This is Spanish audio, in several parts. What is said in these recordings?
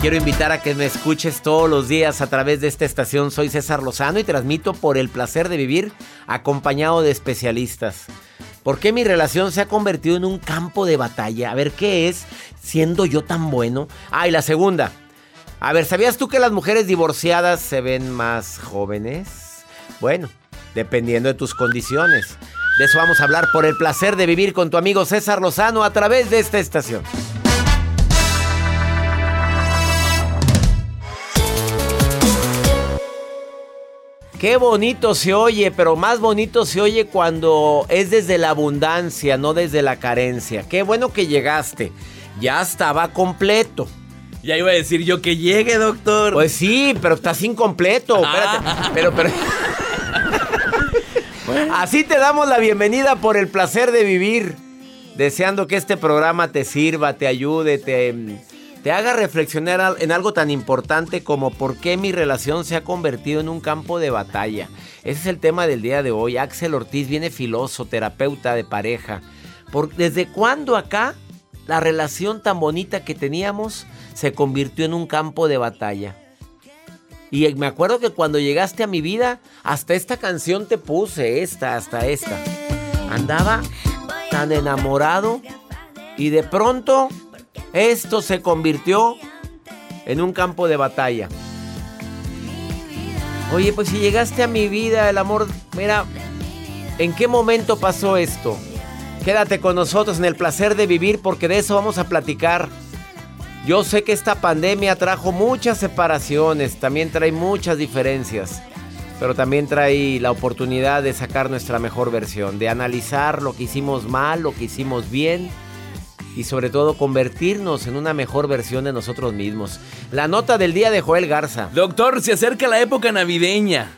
Quiero invitar a que me escuches todos los días a través de esta estación. Soy César Lozano y transmito por el placer de vivir acompañado de especialistas. ¿Por qué mi relación se ha convertido en un campo de batalla? A ver, ¿qué es siendo yo tan bueno? Ah, y la segunda. A ver, ¿sabías tú que las mujeres divorciadas se ven más jóvenes? Bueno, dependiendo de tus condiciones. De eso vamos a hablar por el placer de vivir con tu amigo César Lozano a través de esta estación. Qué bonito se oye, pero más bonito se oye cuando es desde la abundancia, no desde la carencia. Qué bueno que llegaste. Ya estaba completo. Ya iba a decir yo que llegue, doctor. Pues sí, pero estás incompleto. Espérate. Ah. Pero, pero. Así te damos la bienvenida por el placer de vivir. Deseando que este programa te sirva, te ayude, te, te haga reflexionar en algo tan importante como por qué mi relación se ha convertido en un campo de batalla. Ese es el tema del día de hoy. Axel Ortiz viene filoso, terapeuta de pareja. Por, ¿Desde cuándo acá la relación tan bonita que teníamos se convirtió en un campo de batalla? Y me acuerdo que cuando llegaste a mi vida, hasta esta canción te puse, esta, hasta esta. Andaba tan enamorado y de pronto esto se convirtió en un campo de batalla. Oye, pues si llegaste a mi vida, el amor, mira, ¿en qué momento pasó esto? Quédate con nosotros en el placer de vivir porque de eso vamos a platicar. Yo sé que esta pandemia trajo muchas separaciones, también trae muchas diferencias, pero también trae la oportunidad de sacar nuestra mejor versión, de analizar lo que hicimos mal, lo que hicimos bien y sobre todo convertirnos en una mejor versión de nosotros mismos. La nota del día de Joel Garza. Doctor, se acerca la época navideña.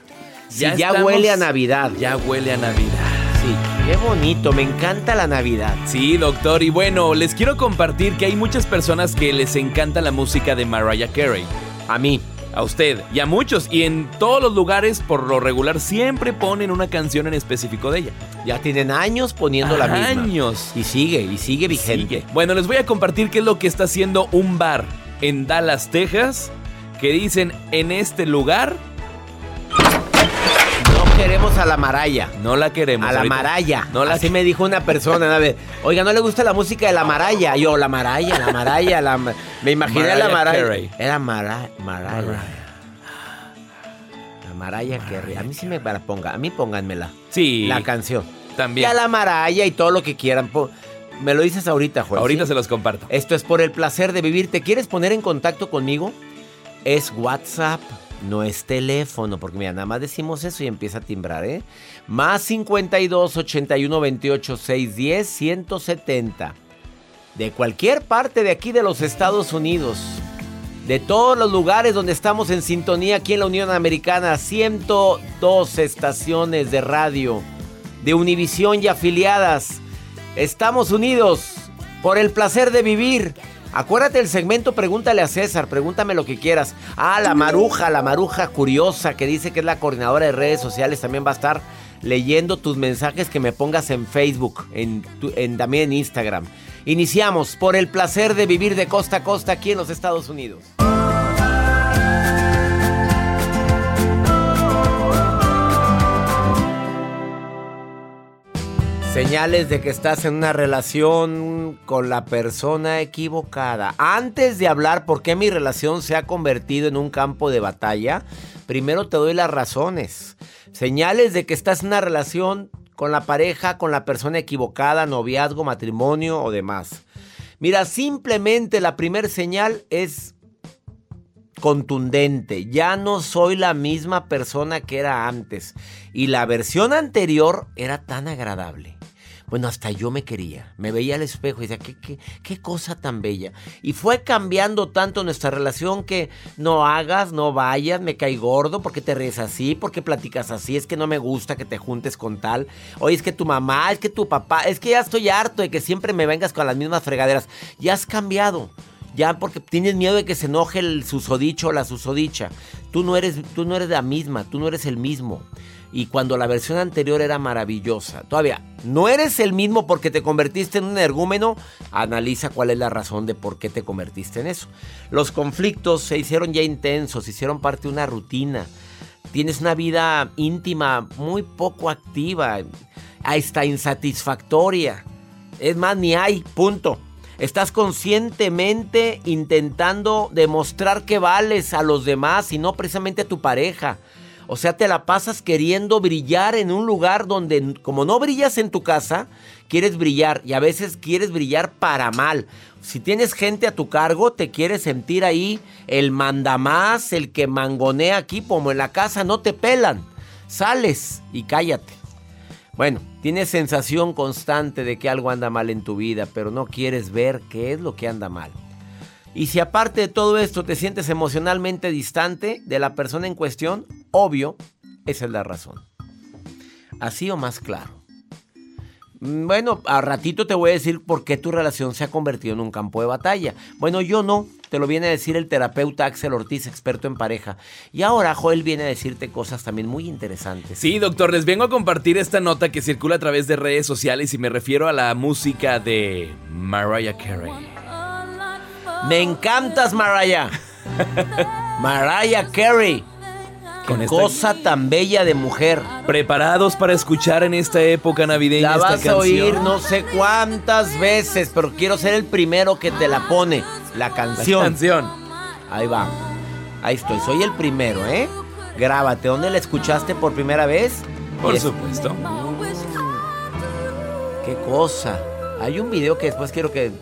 Ya, estamos- huele a Navidad. Ya huele a Navidad. Sí, qué bonito, me encanta la Navidad. Sí, doctor. Y bueno, les quiero compartir que hay muchas personas que les encanta la música de Mariah Carey. A mí. A usted y a muchos. Y en todos los lugares, por lo regular, siempre ponen una canción en específico de ella. Ya tienen años poniendo la misma. Años. Y sigue, y sigue vigente. Sigue. Bueno, les voy a compartir qué es lo que está haciendo un bar en Dallas, Texas, que dicen en este lugar queremos a la maraya. no la queremos. A la Ahorita- maraya. No la Así me dijo una persona. A ver, oiga, ¿no le gusta la música de la maraya? Yo, la maraya, la maraya, la Me imaginé a la Mariah maraya. Carey. Era Mara, maraya. La maraya Carey. A mí sí me la ponga. A mí pónganmela. Sí. La canción. También. Y a la maraya y todo lo que quieran. Me lo dices ahorita, Juan. Ahorita ¿sí? se los comparto. Esto es por el placer de vivir. ¿Te quieres poner en contacto conmigo? Es WhatsApp, no es teléfono, porque mira, nada más decimos eso y empieza a timbrar, ¿eh? Más 52 81 28 610 170. De cualquier parte de aquí de los Estados Unidos. De todos los lugares donde estamos en sintonía aquí en la Unión Americana, 102 estaciones de radio de Univisión y afiliadas. Estamos unidos por el placer de vivir. Acuérdate el segmento Pregúntale a César, pregúntame lo que quieras. Ah, la maruja, la maruja curiosa que dice que es la coordinadora de redes sociales, también va a estar leyendo tus mensajes que me pongas en Facebook, en, tu- también en Instagram. Iniciamos por el placer de vivir de costa a costa aquí en los Estados Unidos. Señales de que estás en una relación con la persona equivocada. Antes de hablar por qué mi relación se ha convertido en un campo de batalla, primero te doy las razones. Señales de que estás en una relación con la pareja, con la persona equivocada, noviazgo, matrimonio o demás. Mira, simplemente la primera señal es contundente. Ya no soy la misma persona que era antes. Y la versión anterior era tan agradable. Bueno, hasta yo me quería. Me veía al espejo y decía, ¿qué, qué, qué cosa tan bella. Y fue cambiando tanto nuestra relación que no hagas, no vayas, me caí gordo, porque te ríes así, porque platicas así, es que no me gusta que te juntes con tal. Oye, es que tu mamá, es que tu papá, es que ya estoy harto de que siempre me vengas con las mismas fregaderas. Ya has cambiado. Ya porque tienes miedo de que se enoje el susodicho o la susodicha. Tú no eres, tú no eres la misma, tú no eres el mismo y cuando la versión anterior era maravillosa. Todavía, no eres el mismo porque te convertiste en un ergúmeno, analiza cuál es la razón de por qué te convertiste en eso. Los conflictos se hicieron ya intensos, hicieron parte de una rutina. Tienes una vida íntima muy poco activa, hasta insatisfactoria. Es más, ni hay, punto. Estás conscientemente intentando demostrar que vales a los demás y no precisamente a tu pareja. O sea, te la pasas queriendo brillar en un lugar donde, como no brillas en tu casa, quieres brillar y a veces quieres brillar para mal. Si tienes gente a tu cargo, te quieres sentir ahí el mandamás, el que mangonea aquí, como en la casa, no te pelan. Sales y cállate. Bueno, tienes sensación constante de que algo anda mal en tu vida, pero no quieres ver qué es lo que anda mal. Y si aparte de todo esto te sientes emocionalmente distante de la persona en cuestión, obvio, esa es la razón. Así o más claro. Mm, bueno, a ratito te voy a decir por qué tu relación se ha convertido en un campo de batalla. Bueno, yo no, te lo viene a decir el terapeuta Axel Ortiz, experto en pareja. Y ahora Joel viene a decirte cosas también muy interesantes. Sí, doctor, les vengo a compartir esta nota que circula a través de redes sociales y me refiero a la música de Mariah Carey. Me encantas, Mariah. Mariah Carey. Cosa tan bella de mujer. Preparados para escuchar en esta época navideña la vas a oír no sé cuántas veces, pero quiero ser el primero que te la pone. La canción. La canción. Ahí va. Ahí estoy. Soy el primero, ¿eh? Grábate. ¿Dónde la escuchaste por primera vez? Por supuesto. Qué cosa. Hay un video que después quiero que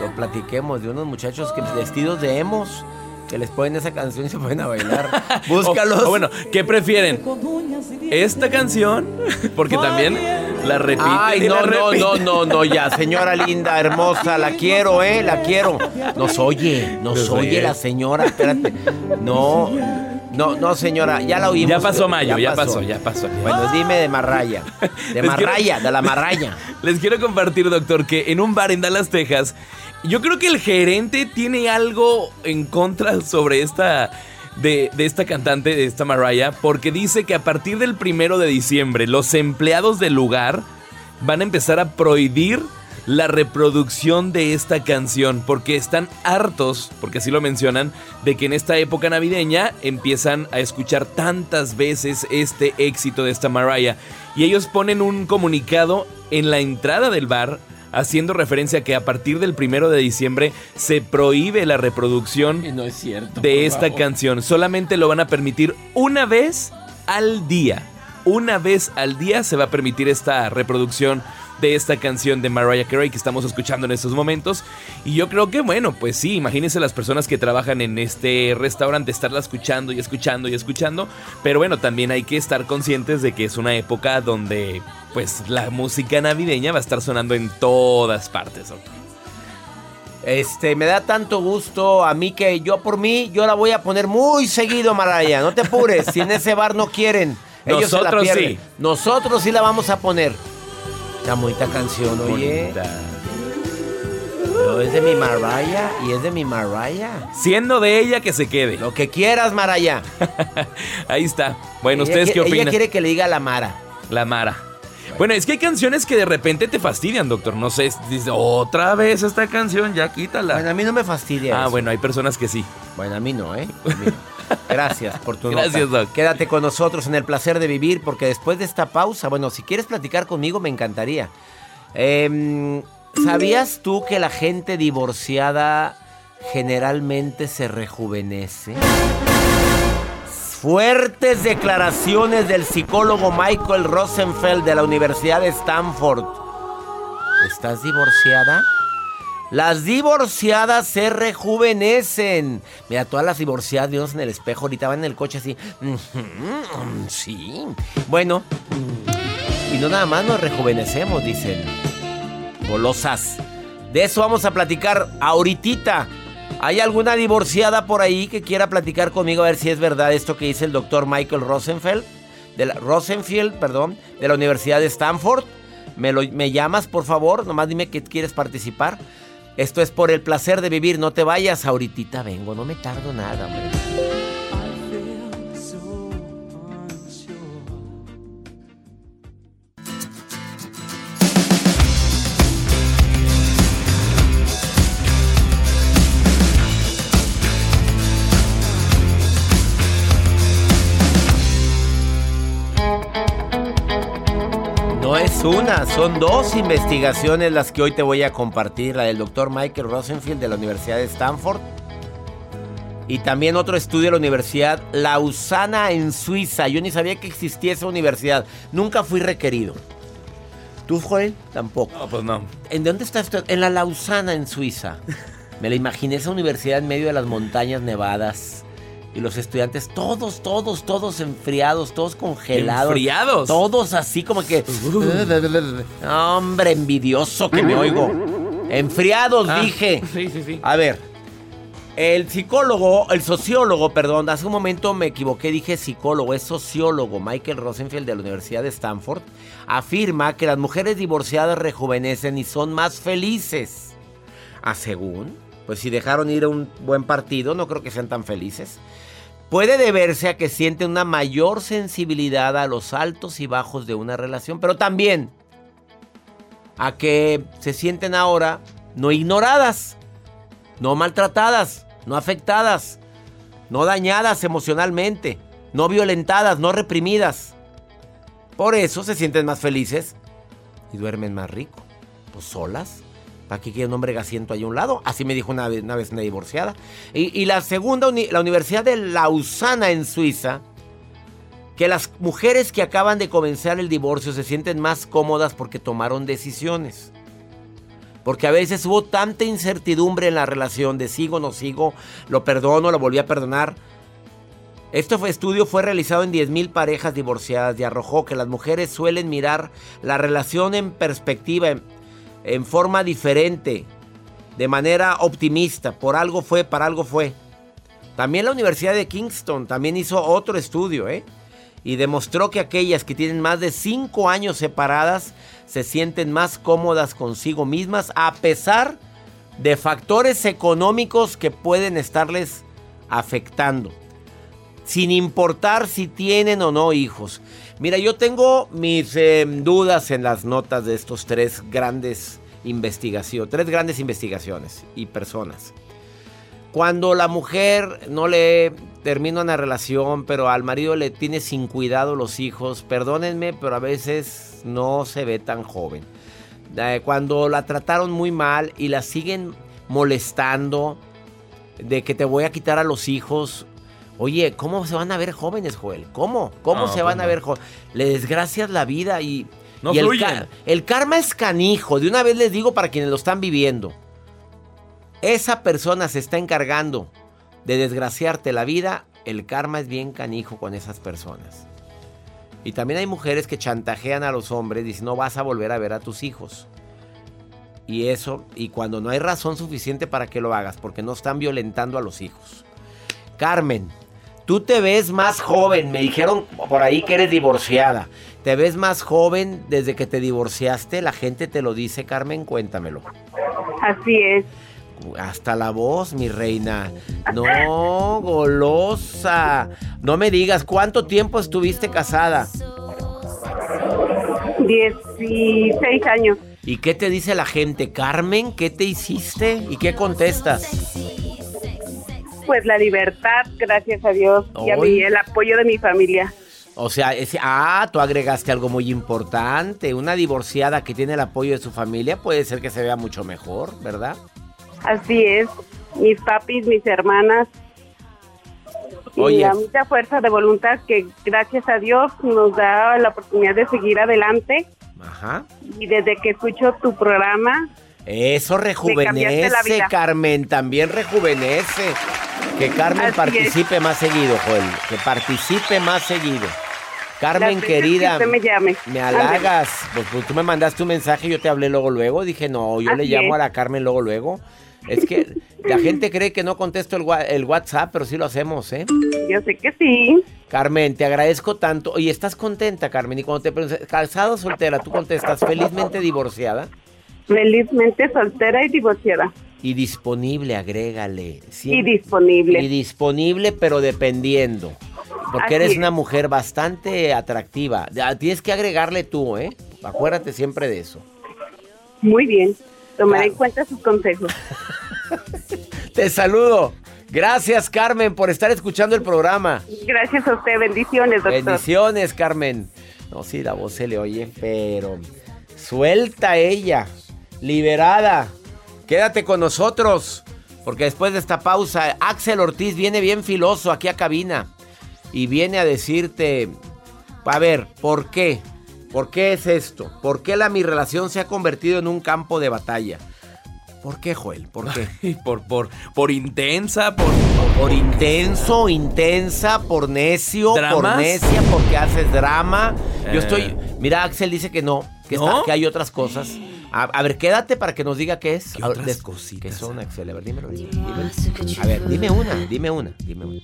lo platiquemos de unos muchachos que vestidos de emos que les ponen esa canción y se ponen a bailar. Búscalos. bueno, ¿qué prefieren? ¿Esta canción? Porque también la repiten. Ay, no, no, no, no, no, ya, señora linda, hermosa, la quiero, ¿eh? La quiero. Nos oye, nos, oye, la señora, espérate. No. No, no, señora, ya la oímos. Ya pasó mayo, ya, pasó. ya pasó. Bueno, dime de Marraya. De Marraya, de la Marraya. Les quiero compartir, doctor, que en un bar en Dallas, Texas, yo creo que el gerente tiene algo en contra sobre esta. De, esta cantante, de esta Mariah, porque dice que a partir del primero de diciembre los empleados del lugar van a empezar a prohibir la reproducción de esta canción porque están hartos, porque así lo mencionan, de que en esta época navideña empiezan a escuchar tantas veces este éxito de esta Mariah y ellos ponen un comunicado en la entrada del bar haciendo referencia a que a partir del primero de diciembre se prohíbe la reproducción de esta canción. Solamente lo van a permitir una vez al día. Una vez al día se va a permitir esta reproducción de esta canción de Mariah Carey que estamos escuchando en estos momentos. Y yo creo que, bueno, pues sí, imagínense las personas que trabajan en este restaurante, estarla escuchando y escuchando y escuchando. Pero bueno, también hay que estar conscientes de que es una época donde, pues, la música navideña va a estar sonando en todas partes, Este, me da tanto gusto a mí que yo por mí, yo la voy a poner muy seguido, Mariah. No te apures, si en ese bar no quieren. Ellos Nosotros sí. Nosotros sí la vamos a poner. Bonita canción, oye. Pero es de mi Mariah y es de mi Mariah. Siendo de ella que se quede. Lo que quieras, Mariah. Ahí está. Bueno, ¿ustedes qué opinan? Ella quiere que le diga la Mara. La Mara. Bueno, es que hay canciones que de repente te fastidian, doctor. No sé, dice, otra vez esta canción, ya quítala. Bueno, a mí no me fastidia. Ah, bueno, hay personas que sí. Bueno, a mí no, ¿eh? Gracias por tu Gracias, Doc. Quédate con nosotros en el placer de vivir, porque después de esta pausa, bueno, si quieres platicar conmigo, me encantaría. Em, ¿Sabías tú que la gente divorciada generalmente se rejuvenece? Fuertes declaraciones del psicólogo Michael Rosenfeld de la Universidad de Stanford. ¿Estás divorciada? Las divorciadas se rejuvenecen. Mira, todas las divorciadas vimos en el espejo, ahorita van en el coche así. Sí. Bueno, y no nada más nos rejuvenecemos, dicen. Golosas. De eso vamos a platicar ahorita. ¿Hay alguna divorciada por ahí que quiera platicar conmigo a ver si es verdad esto que dice el doctor Michael Rosenfeld? De la, perdón, de la Universidad de Stanford. ¿Me, lo, ¿Me llamas, por favor? Nomás dime que quieres participar. Esto es por el placer de vivir. No te vayas, ahorita vengo. No me tardo nada, hombre. Son dos investigaciones las que hoy te voy a compartir. La del doctor Michael Rosenfield de la Universidad de Stanford. Y también otro estudio de la Universidad Lausana en Suiza. Yo ni sabía que existía esa universidad. Nunca fui requerido. ¿Tú, Joel? Tampoco. No, pues no. ¿En dónde está esto? En la Lausana en Suiza. Me la imaginé esa universidad en medio de las montañas nevadas. Y los estudiantes, todos, todos, todos enfriados, todos congelados. ¿Enfriados? Todos así como que. Hombre, envidioso que me oigo. Enfriados, ah, dije. Sí, sí, sí. A ver. El psicólogo, el sociólogo, perdón, hace un momento me equivoqué, dije psicólogo, es sociólogo, Michael Rosenfield de la Universidad de Stanford, afirma que las mujeres divorciadas rejuvenecen y son más felices. ¿A según? Pues si dejaron ir a un buen partido, no creo que sean tan felices puede deberse a que sienten una mayor sensibilidad a los altos y bajos de una relación, pero también a que se sienten ahora no ignoradas, no maltratadas, no afectadas, no dañadas emocionalmente, no violentadas, no reprimidas. Por eso se sienten más felices y duermen más rico, pues solas. ¿Para qué quiere un hombre gasiento ahí a un lado? Así me dijo una vez una, divorciada. Y, la segunda, la Universidad de Lausana en Suiza, que las mujeres que acaban de comenzar el divorcio se sienten más cómodas porque tomaron decisiones. Porque a veces hubo tanta incertidumbre en la relación de sigo, no sigo, lo perdono, lo volví a perdonar. Este estudio fue realizado en 10.000 parejas divorciadas y arrojó que las mujeres suelen mirar la relación en perspectiva, en forma diferente, de manera optimista. Por algo fue, para algo fue. También la Universidad de Kingston también hizo otro estudio, ¿eh? Y demostró que aquellas que tienen más de 5 años separadas se sienten más cómodas consigo mismas a pesar de factores económicos que pueden estarles afectando. Sin importar si tienen o no hijos. Mira, yo tengo mis em, dudas en las notas de estos tres grandes investigaciones, tres grandes investigaciones y personas. Cuando la mujer no le termina una relación, pero al marido le tiene sin cuidado los hijos, perdónenme, pero a veces no se ve tan joven. Cuando la trataron muy mal y la siguen molestando de que te voy a quitar a los hijos Oye, ¿cómo se van a ver jóvenes, Joel? ¿Cómo? ¿Cómo se van a ver jóvenes? Le desgracias la vida y... No y el, karma es canijo. De una vez les digo para quienes lo están viviendo. Esa persona se está encargando de desgraciarte la vida. El karma es bien canijo con esas personas. Y también hay mujeres que chantajean a los hombres diciendo no vas a volver a ver a tus hijos. Y eso, y cuando no hay razón suficiente para que lo hagas, porque no están violentando a los hijos. Carmen, Tú te ves más joven, me dijeron por ahí que eres divorciada. ¿Te ves más joven desde que te divorciaste? La gente te lo dice, Carmen, cuéntamelo. Así es. Hasta la voz, mi reina. No, golosa. No me digas, ¿cuánto tiempo estuviste casada? Dieciséis años. ¿Y qué te dice la gente? Carmen, ¿qué te hiciste? ¿Y qué contestas? Pues la libertad, gracias a Dios, y a mí, el apoyo de mi familia. O sea, ese, ah, tú agregaste algo muy importante. Una divorciada que tiene el apoyo de su familia puede ser que se vea mucho mejor, ¿verdad? Así es. Mis papis, mis hermanas. Y la mucha fuerza de voluntad que gracias a Dios nos da la oportunidad de seguir adelante. Ajá. Y desde que escucho tu programa, Eso rejuvenece, Carmen, también rejuvenece. Que Carmen participe más seguido, Joel. Que participe más seguido. Carmen, querida, me, llame. me halagas. Pues, pues, tú me mandaste un mensaje, yo te hablé luego, luego. Dije, no, yo le llamo a la Carmen luego, luego. Es que la gente cree que no contesto el, el, WhatsApp, pero sí lo hacemos, ¿eh? Yo sé que sí. Carmen, te agradezco tanto. Y estás contenta, Carmen. Y cuando te preguntas, casada o soltera, tú contestas, felizmente divorciada. Felizmente soltera y divorciada. Y disponible, agrégale. Y disponible. Y disponible, pero dependiendo. Porque eres una mujer bastante atractiva. Tienes que agregarle tú, ¿eh? Acuérdate siempre de eso. Muy bien. Tomaré en cuenta sus consejos. Te saludo. Gracias, Carmen, por estar escuchando el programa. Gracias a usted. Bendiciones, doctor. Bendiciones, Carmen. No, sí, la voz se le oye, pero suelta ella, liberada. Quédate con nosotros, porque después de esta pausa, Axel Ortiz viene bien filoso aquí a cabina y viene a decirte, a ver, ¿por qué? ¿Por qué es esto? ¿Por qué la mi relación se ha convertido en un campo de batalla? ¿Por qué, Joel? ¿Por qué? por, por, por intensa, por, por intenso, intensa, por necio, por necia, porque haces drama. Yo estoy. Eh. Mira, Axel dice que no, que, que hay otras cosas. A, ver, quédate para que nos diga qué es. ¿Qué otras cositas? ¿Qué son, Axel? A ver, dímelo. A ver, dime una, dime una, dime una.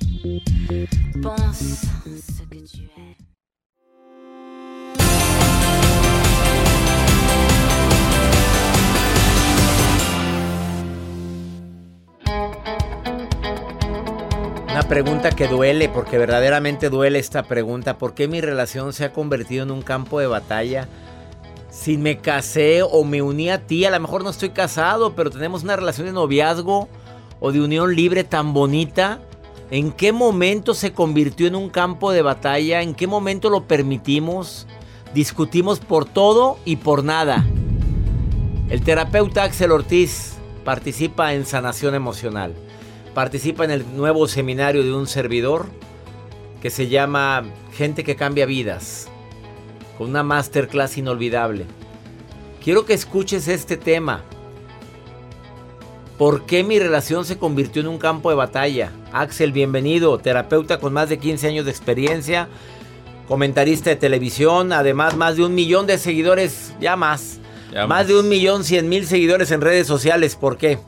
Una pregunta que duele, porque verdaderamente duele esta pregunta. ¿Por qué mi relación se ha convertido en un campo de batalla? Si me casé o me uní a ti, a lo mejor no estoy casado, pero tenemos una relación de noviazgo o de unión libre tan bonita. ¿En qué momento se convirtió en un campo de batalla? ¿En qué momento lo permitimos? Discutimos por todo y por nada. El terapeuta Axel Ortiz participa en sanación emocional participa en el nuevo seminario de un servidor que se llama Gente que cambia vidas, con una masterclass inolvidable. Quiero que escuches este tema. ¿Por qué mi relación se convirtió en un campo de batalla? Axel, bienvenido, terapeuta con más de 15 años de experiencia, comentarista de televisión, además más de un millón de seguidores, ya más. más. de un millón cien mil seguidores en redes sociales. ¿Por qué?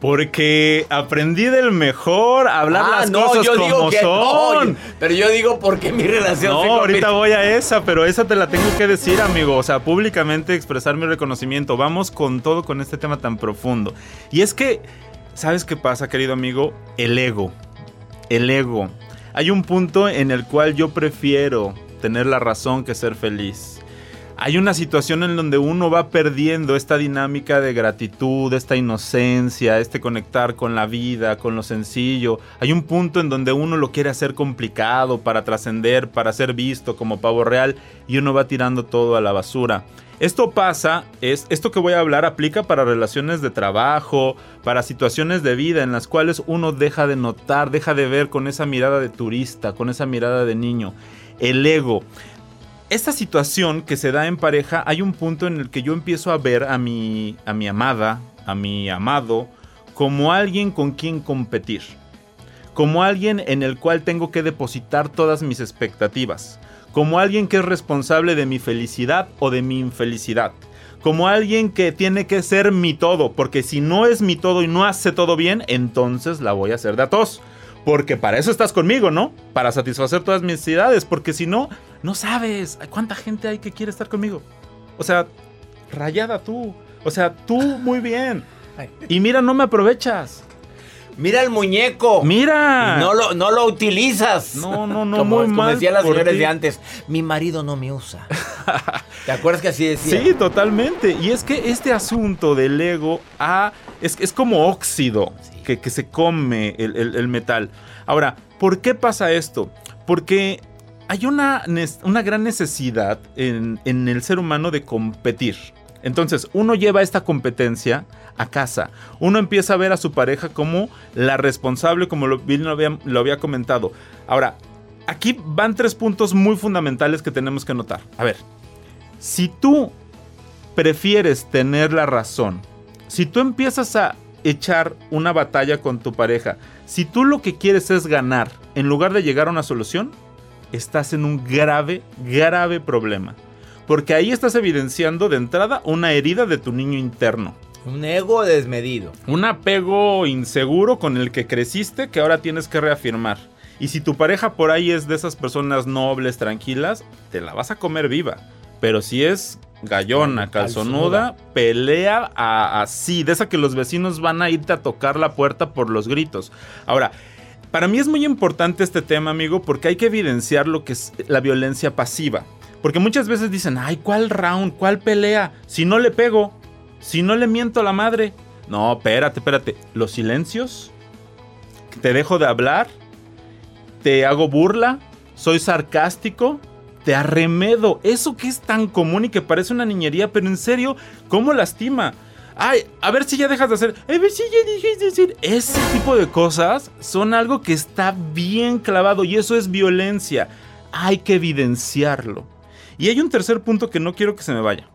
Porque aprendí del mejor a hablar ah, las cosas como son. pero yo digo porque mi relación No, ahorita voy a esa, pero esa te la tengo que decir, amigo. O sea, públicamente expresar mi reconocimiento. Vamos con todo con este tema tan profundo. Y es que, ¿sabes qué pasa, querido amigo? El ego. El ego. Hay un punto en el cual yo prefiero tener la razón que ser feliz hay una situación en donde uno va perdiendo esta dinámica de gratitud, esta inocencia, este conectar con la vida, con lo sencillo. Hay un punto en donde uno lo quiere hacer complicado para trascender, para ser visto como pavo real y uno va tirando todo a la basura. Esto pasa, es esto que voy a hablar aplica para relaciones de trabajo, para situaciones de vida en las cuales uno deja de notar, deja de ver con esa mirada de turista, con esa mirada de niño. El ego esta situación que se da en pareja, hay un punto en el que yo empiezo a ver a mi, a mi amada, a mi amado, como alguien con quien competir. Como alguien en el cual tengo que depositar todas mis expectativas. Como alguien que es responsable de mi felicidad o de mi infelicidad. Como alguien que tiene que ser mi todo, porque si no es mi todo y no hace todo bien, entonces la voy a hacer de atos. Porque para eso estás conmigo, ¿no? Para satisfacer todas mis necesidades. Porque si no, no sabes cuánta gente hay que quiere estar conmigo. O sea, rayada tú. O sea, tú muy bien. Y mira, no me aprovechas. Mira el muñeco. Mira. no lo, no lo utilizas. No, no, no. Como, muy decían las mujeres de antes. Mi marido no me usa. ¿Te acuerdas que así decía? Sí, totalmente. Y es que este asunto del ego ah, es, es como óxido que, se come el, metal. Ahora, ¿por qué pasa esto? Porque hay una, una gran necesidad en, el ser humano de competir. Entonces, uno lleva esta competencia a casa. Uno empieza a ver a su pareja como la responsable, como lo, bien lo había, lo había comentado. Ahora, aquí van tres puntos muy fundamentales que tenemos que notar. A ver, si tú prefieres tener la razón si tú empiezas a echar una batalla con tu pareja, si tú lo que quieres es ganar en lugar de llegar a una solución, estás en un grave, grave problema. Porque ahí estás evidenciando de entrada una herida de tu niño interno. Un ego desmedido. Un apego inseguro con el que creciste que ahora tienes que reafirmar. Y si tu pareja por ahí es de esas personas nobles, tranquilas, te la vas a comer viva. Pero si es gallona, calzonuda, pelea así, de esa que los vecinos van a irte a tocar la puerta por los gritos. Ahora, para mí es muy importante este tema, amigo, porque hay que evidenciar lo que es la violencia pasiva. Porque muchas veces dicen, ay, ¿cuál round? ¿Cuál pelea? Si no le pego, si no le miento a la madre. No, espérate, espérate. Los silencios, te dejo de hablar, te hago burla, soy sarcástico, te arremedo. Eso que es tan común y que parece una niñería, pero en serio, ¿cómo lastima? Ay, a ver si ya dejas de hacer. A ver si ya dejas de decir. Ese tipo de cosas son algo que está bien clavado y eso es violencia. Hay que evidenciarlo. Y hay un tercer punto que no quiero que se me vaya.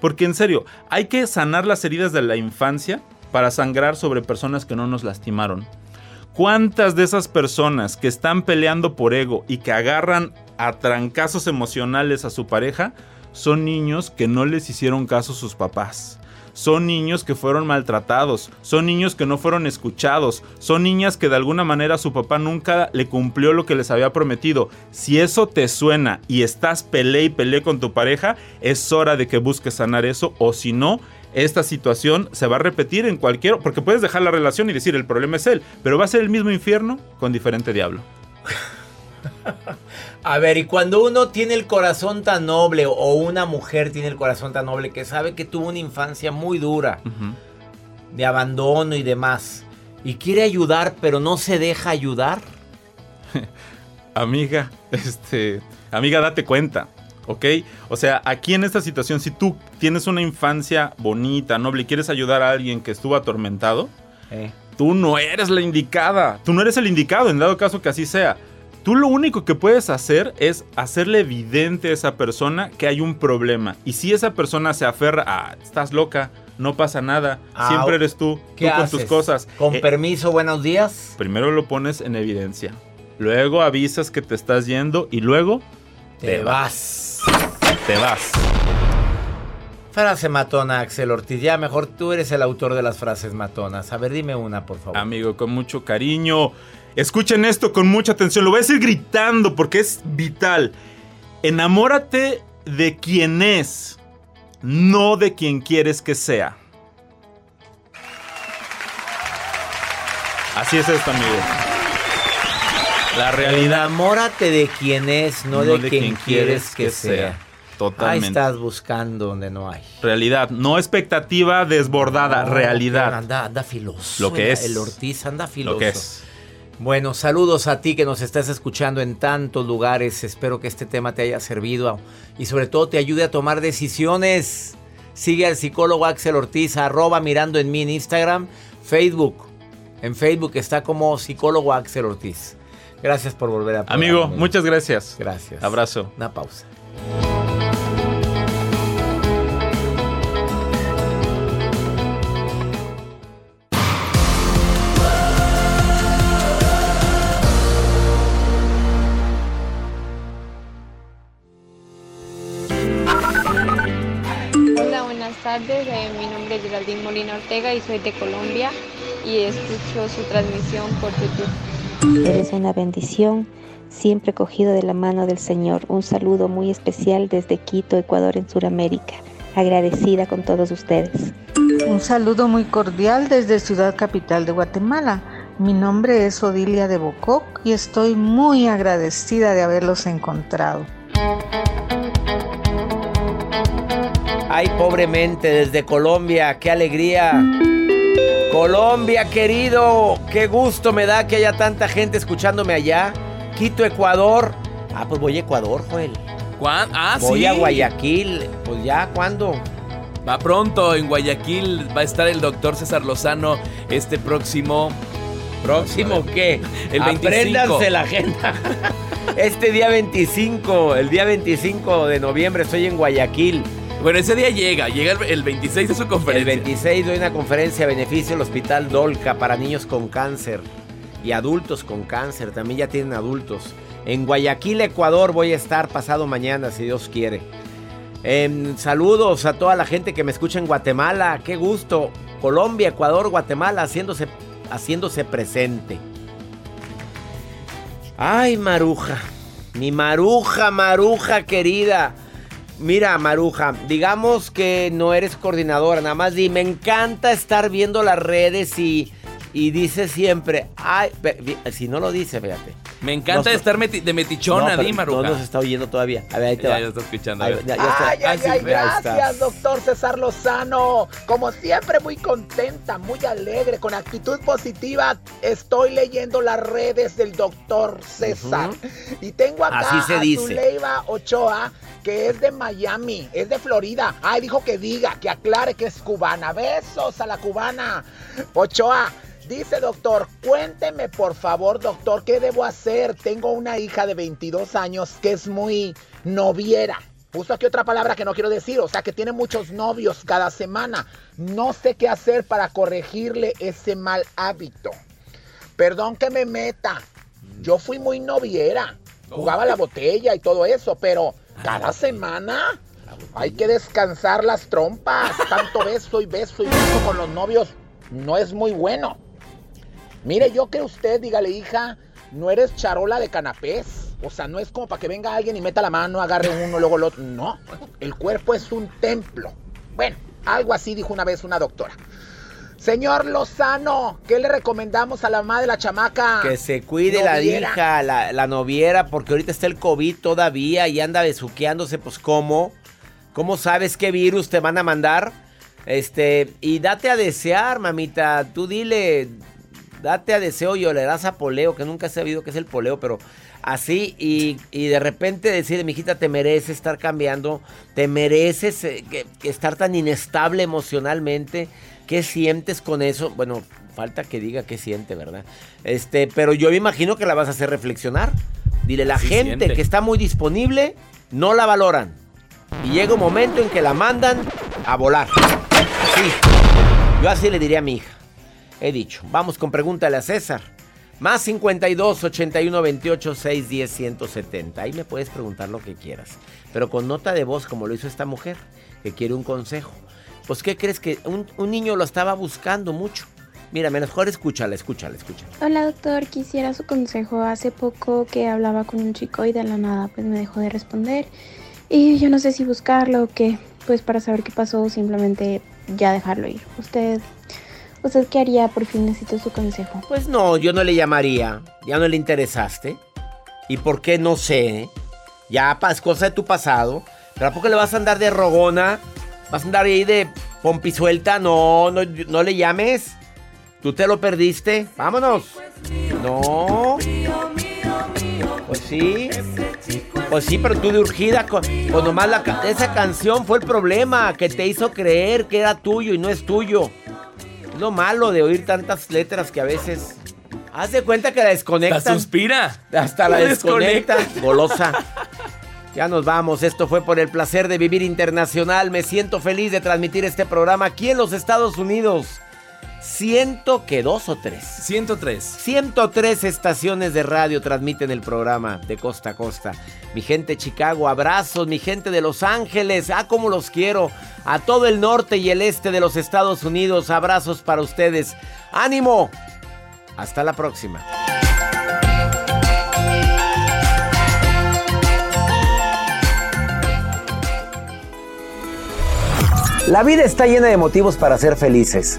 Porque en serio, hay que sanar las heridas de la infancia para sangrar sobre personas que no nos lastimaron. ¿Cuántas de esas personas que están peleando por ego y que agarran a trancazos emocionales a su pareja son niños que no les hicieron caso sus papás? son niños que fueron maltratados, son niños que no fueron escuchados, son niñas que de alguna manera su papá nunca le cumplió lo que les había prometido. Si eso te suena y estás pelea y pelea con tu pareja, es hora de que busques sanar eso o si no, esta situación se va a repetir en cualquier... Porque puedes dejar la relación y decir el problema es él, pero va a ser el mismo infierno con diferente diablo. A ver, y cuando uno tiene el corazón tan noble o una mujer tiene el corazón tan noble que sabe que tuvo una infancia muy dura, de abandono y demás, y quiere ayudar pero no se deja ayudar. amiga, este, amiga, date cuenta. ¿ok? O sea, aquí en esta situación, si tú tienes una infancia bonita, noble y quieres ayudar a alguien que estuvo atormentado, eh. tú no eres la indicada. Tú no eres el indicado, en dado caso que así sea. Tú lo único que puedes hacer es hacerle evidente a esa persona que hay un problema. Y si esa persona se aferra a, estás loca, no pasa nada, ah, siempre eres tú, tú con tus cosas. Con eh, permiso, buenos días. Primero lo pones en evidencia. Luego avisas que te estás yendo y luego te, vas. Te vas. Frase matona, Axel Ortiz. Ya mejor tú eres el autor de las frases matonas. A ver, dime una, por favor. Amigo, con mucho cariño. Escuchen esto con mucha atención, lo voy a decir gritando porque es vital. Enamórate de quien es, no de quien quieres que sea. Así es esto, amigo. La realidad. Enamórate de quien es, no, de, quien, quieres que, sea. Totalmente. Ahí estás buscando donde no hay. Realidad, no expectativa desbordada, realidad. Anda, anda filoso. Lo que es. El Ortiz anda filoso. Lo que es. Bueno, saludos a ti que nos estás escuchando en tantos lugares. Espero que este tema te haya servido y sobre todo te ayude a tomar decisiones. Sigue al psicólogo Axel Ortiz, arroba mirando en mí en Instagram, Facebook. En Facebook está como psicólogo Axel Ortiz. Gracias por volver a... Amigo, muchas gracias. Gracias. Abrazo. Una pausa. Molina Ortega y soy de Colombia y escucho su transmisión por YouTube. Eres una bendición, siempre cogido de la mano del Señor. Un saludo muy especial desde Quito, Ecuador, en Sudamérica. Agradecida con todos ustedes. Un saludo muy cordial desde Ciudad Capital de Guatemala. Mi nombre es Odilia de Bococ y estoy muy agradecida de haberlos encontrado. Ay, pobremente, desde Colombia, qué alegría. Colombia, querido, qué gusto me da que haya tanta gente escuchándome allá. Quito, Ecuador. Ah, pues voy a Ecuador, Joel. ¿Cuándo? Ah, voy a Guayaquil. Pues ya, ¿cuándo? Va pronto, en Guayaquil va a estar el doctor César Lozano este próximo... ¿Próximo qué? El 25. Apréndanse la agenda. Este día 25, el día 25 de noviembre estoy en Guayaquil. Bueno, ese día llega, llega el, 26 de su conferencia. El 26 doy una conferencia a beneficio del Hospital Dolca para niños con cáncer y adultos con cáncer. También ya tienen adultos. En Guayaquil, Ecuador voy a estar pasado mañana, si Dios quiere. Em, saludos a toda la gente que me escucha en Guatemala. Qué gusto. Colombia, Ecuador, Guatemala haciéndose, haciéndose presente. Ay, Maruja. Mi Maruja, Maruja querida. Mira, Maruja, digamos que no eres coordinadora, nada más di, me encanta estar viendo las redes y, y dice siempre, ay, si no lo dice, fíjate. Me encanta estar de metichona, no, Maruja. No nos está oyendo todavía. A ver, ahí te va. Ya está escuchando. ay, ay, ay, gracias, doctor César Lozano. Como siempre, muy contenta, muy alegre, con actitud positiva. Estoy leyendo las redes del doctor César. Y tengo acá Así se a dice. Zuleiva Ochoa, que es de Miami, es de Florida. Ay, dijo que diga, que aclare que es cubana. Besos a la cubana. Ochoa, Dice doctor, cuénteme por favor doctor, ¿qué debo hacer? Tengo una hija de 22 años que es muy noviera. Puso aquí otra palabra que no quiero decir, o sea que tiene muchos novios cada semana. No sé qué hacer para corregirle ese mal hábito. Perdón que me meta. Yo fui muy noviera. Jugaba la botella y todo eso, pero cada semana hay que descansar las trompas. Tanto beso y beso y beso con los novios no es muy bueno. Mire, yo que usted, dígale, hija, no eres charola de canapés. O sea, no es como para que venga alguien y meta la mano, agarre uno, luego el otro. No, el cuerpo es un templo. Bueno, algo así dijo una vez una doctora. Señor Lozano, ¿qué le recomendamos a la mamá de la chamaca? Que se cuide la hija, la, la, noviera, porque ahorita está el COVID todavía y anda besuqueándose, pues ¿cómo? ¿Cómo sabes qué virus te van a mandar? Este, y date a desear, mamita. Tú dile, date a deseo y olerás a poleo, que nunca he sabido qué es el poleo, pero así y, de repente decir, mi hijita, te mereces estar cambiando, te mereces eh, estar tan inestable emocionalmente, ¿qué sientes con eso? Bueno, falta que diga qué siente, ¿verdad? Este, pero yo me imagino que la vas a hacer reflexionar. Dile, la gente que está muy disponible, no la valoran. Y llega un momento en que la mandan a volar. Sí. Yo así le diría a mi hija. He dicho. Vamos con pregúntale a César. Más 52 81 28 6 10 170. Ahí me puedes preguntar lo que quieras. Pero con nota de voz, como lo hizo esta mujer, que quiere un consejo. Pues, ¿qué crees que un, niño lo estaba buscando mucho? Mira, mejor escúchala, escúchala, escúchala. Hola doctor, quisiera su consejo. Hace poco que hablaba con un chico y de la nada pues me dejó de responder. Y yo no sé si buscarlo o qué. Pues para saber qué pasó, simplemente ya dejarlo ir. Usted ¿Usted qué haría? Por fin necesito su consejo. Pues no, yo no le llamaría. Ya no le interesaste. ¿Y por qué? No sé. Ya es cosa de tu pasado. ¿Pero a poco le vas a andar de rogona? ¿Vas a andar ahí de pompisuelta? No, no, no le llames. Tú te lo perdiste. Vámonos. No. Pues sí. Pues sí, pero tú de urgida, con, con nomás la, esa canción fue el problema, que te hizo creer que era tuyo y no es tuyo lo malo de oír tantas letras que a veces. Haz de cuenta que la desconectan. La suspira. Hasta la, desconectan. Golosa. Ya nos vamos. Esto fue por el placer de vivir internacional. Me siento feliz de transmitir este programa aquí en los Estados Unidos. Ciento que dos o tres. 103. 103 estaciones de radio transmiten el programa de costa a costa. Mi gente de Chicago, abrazos. Mi gente de Los Ángeles, ah, como los quiero. A todo el norte y el este de los Estados Unidos, abrazos para ustedes. ¡Ánimo! Hasta la próxima. La vida está llena de motivos para ser felices.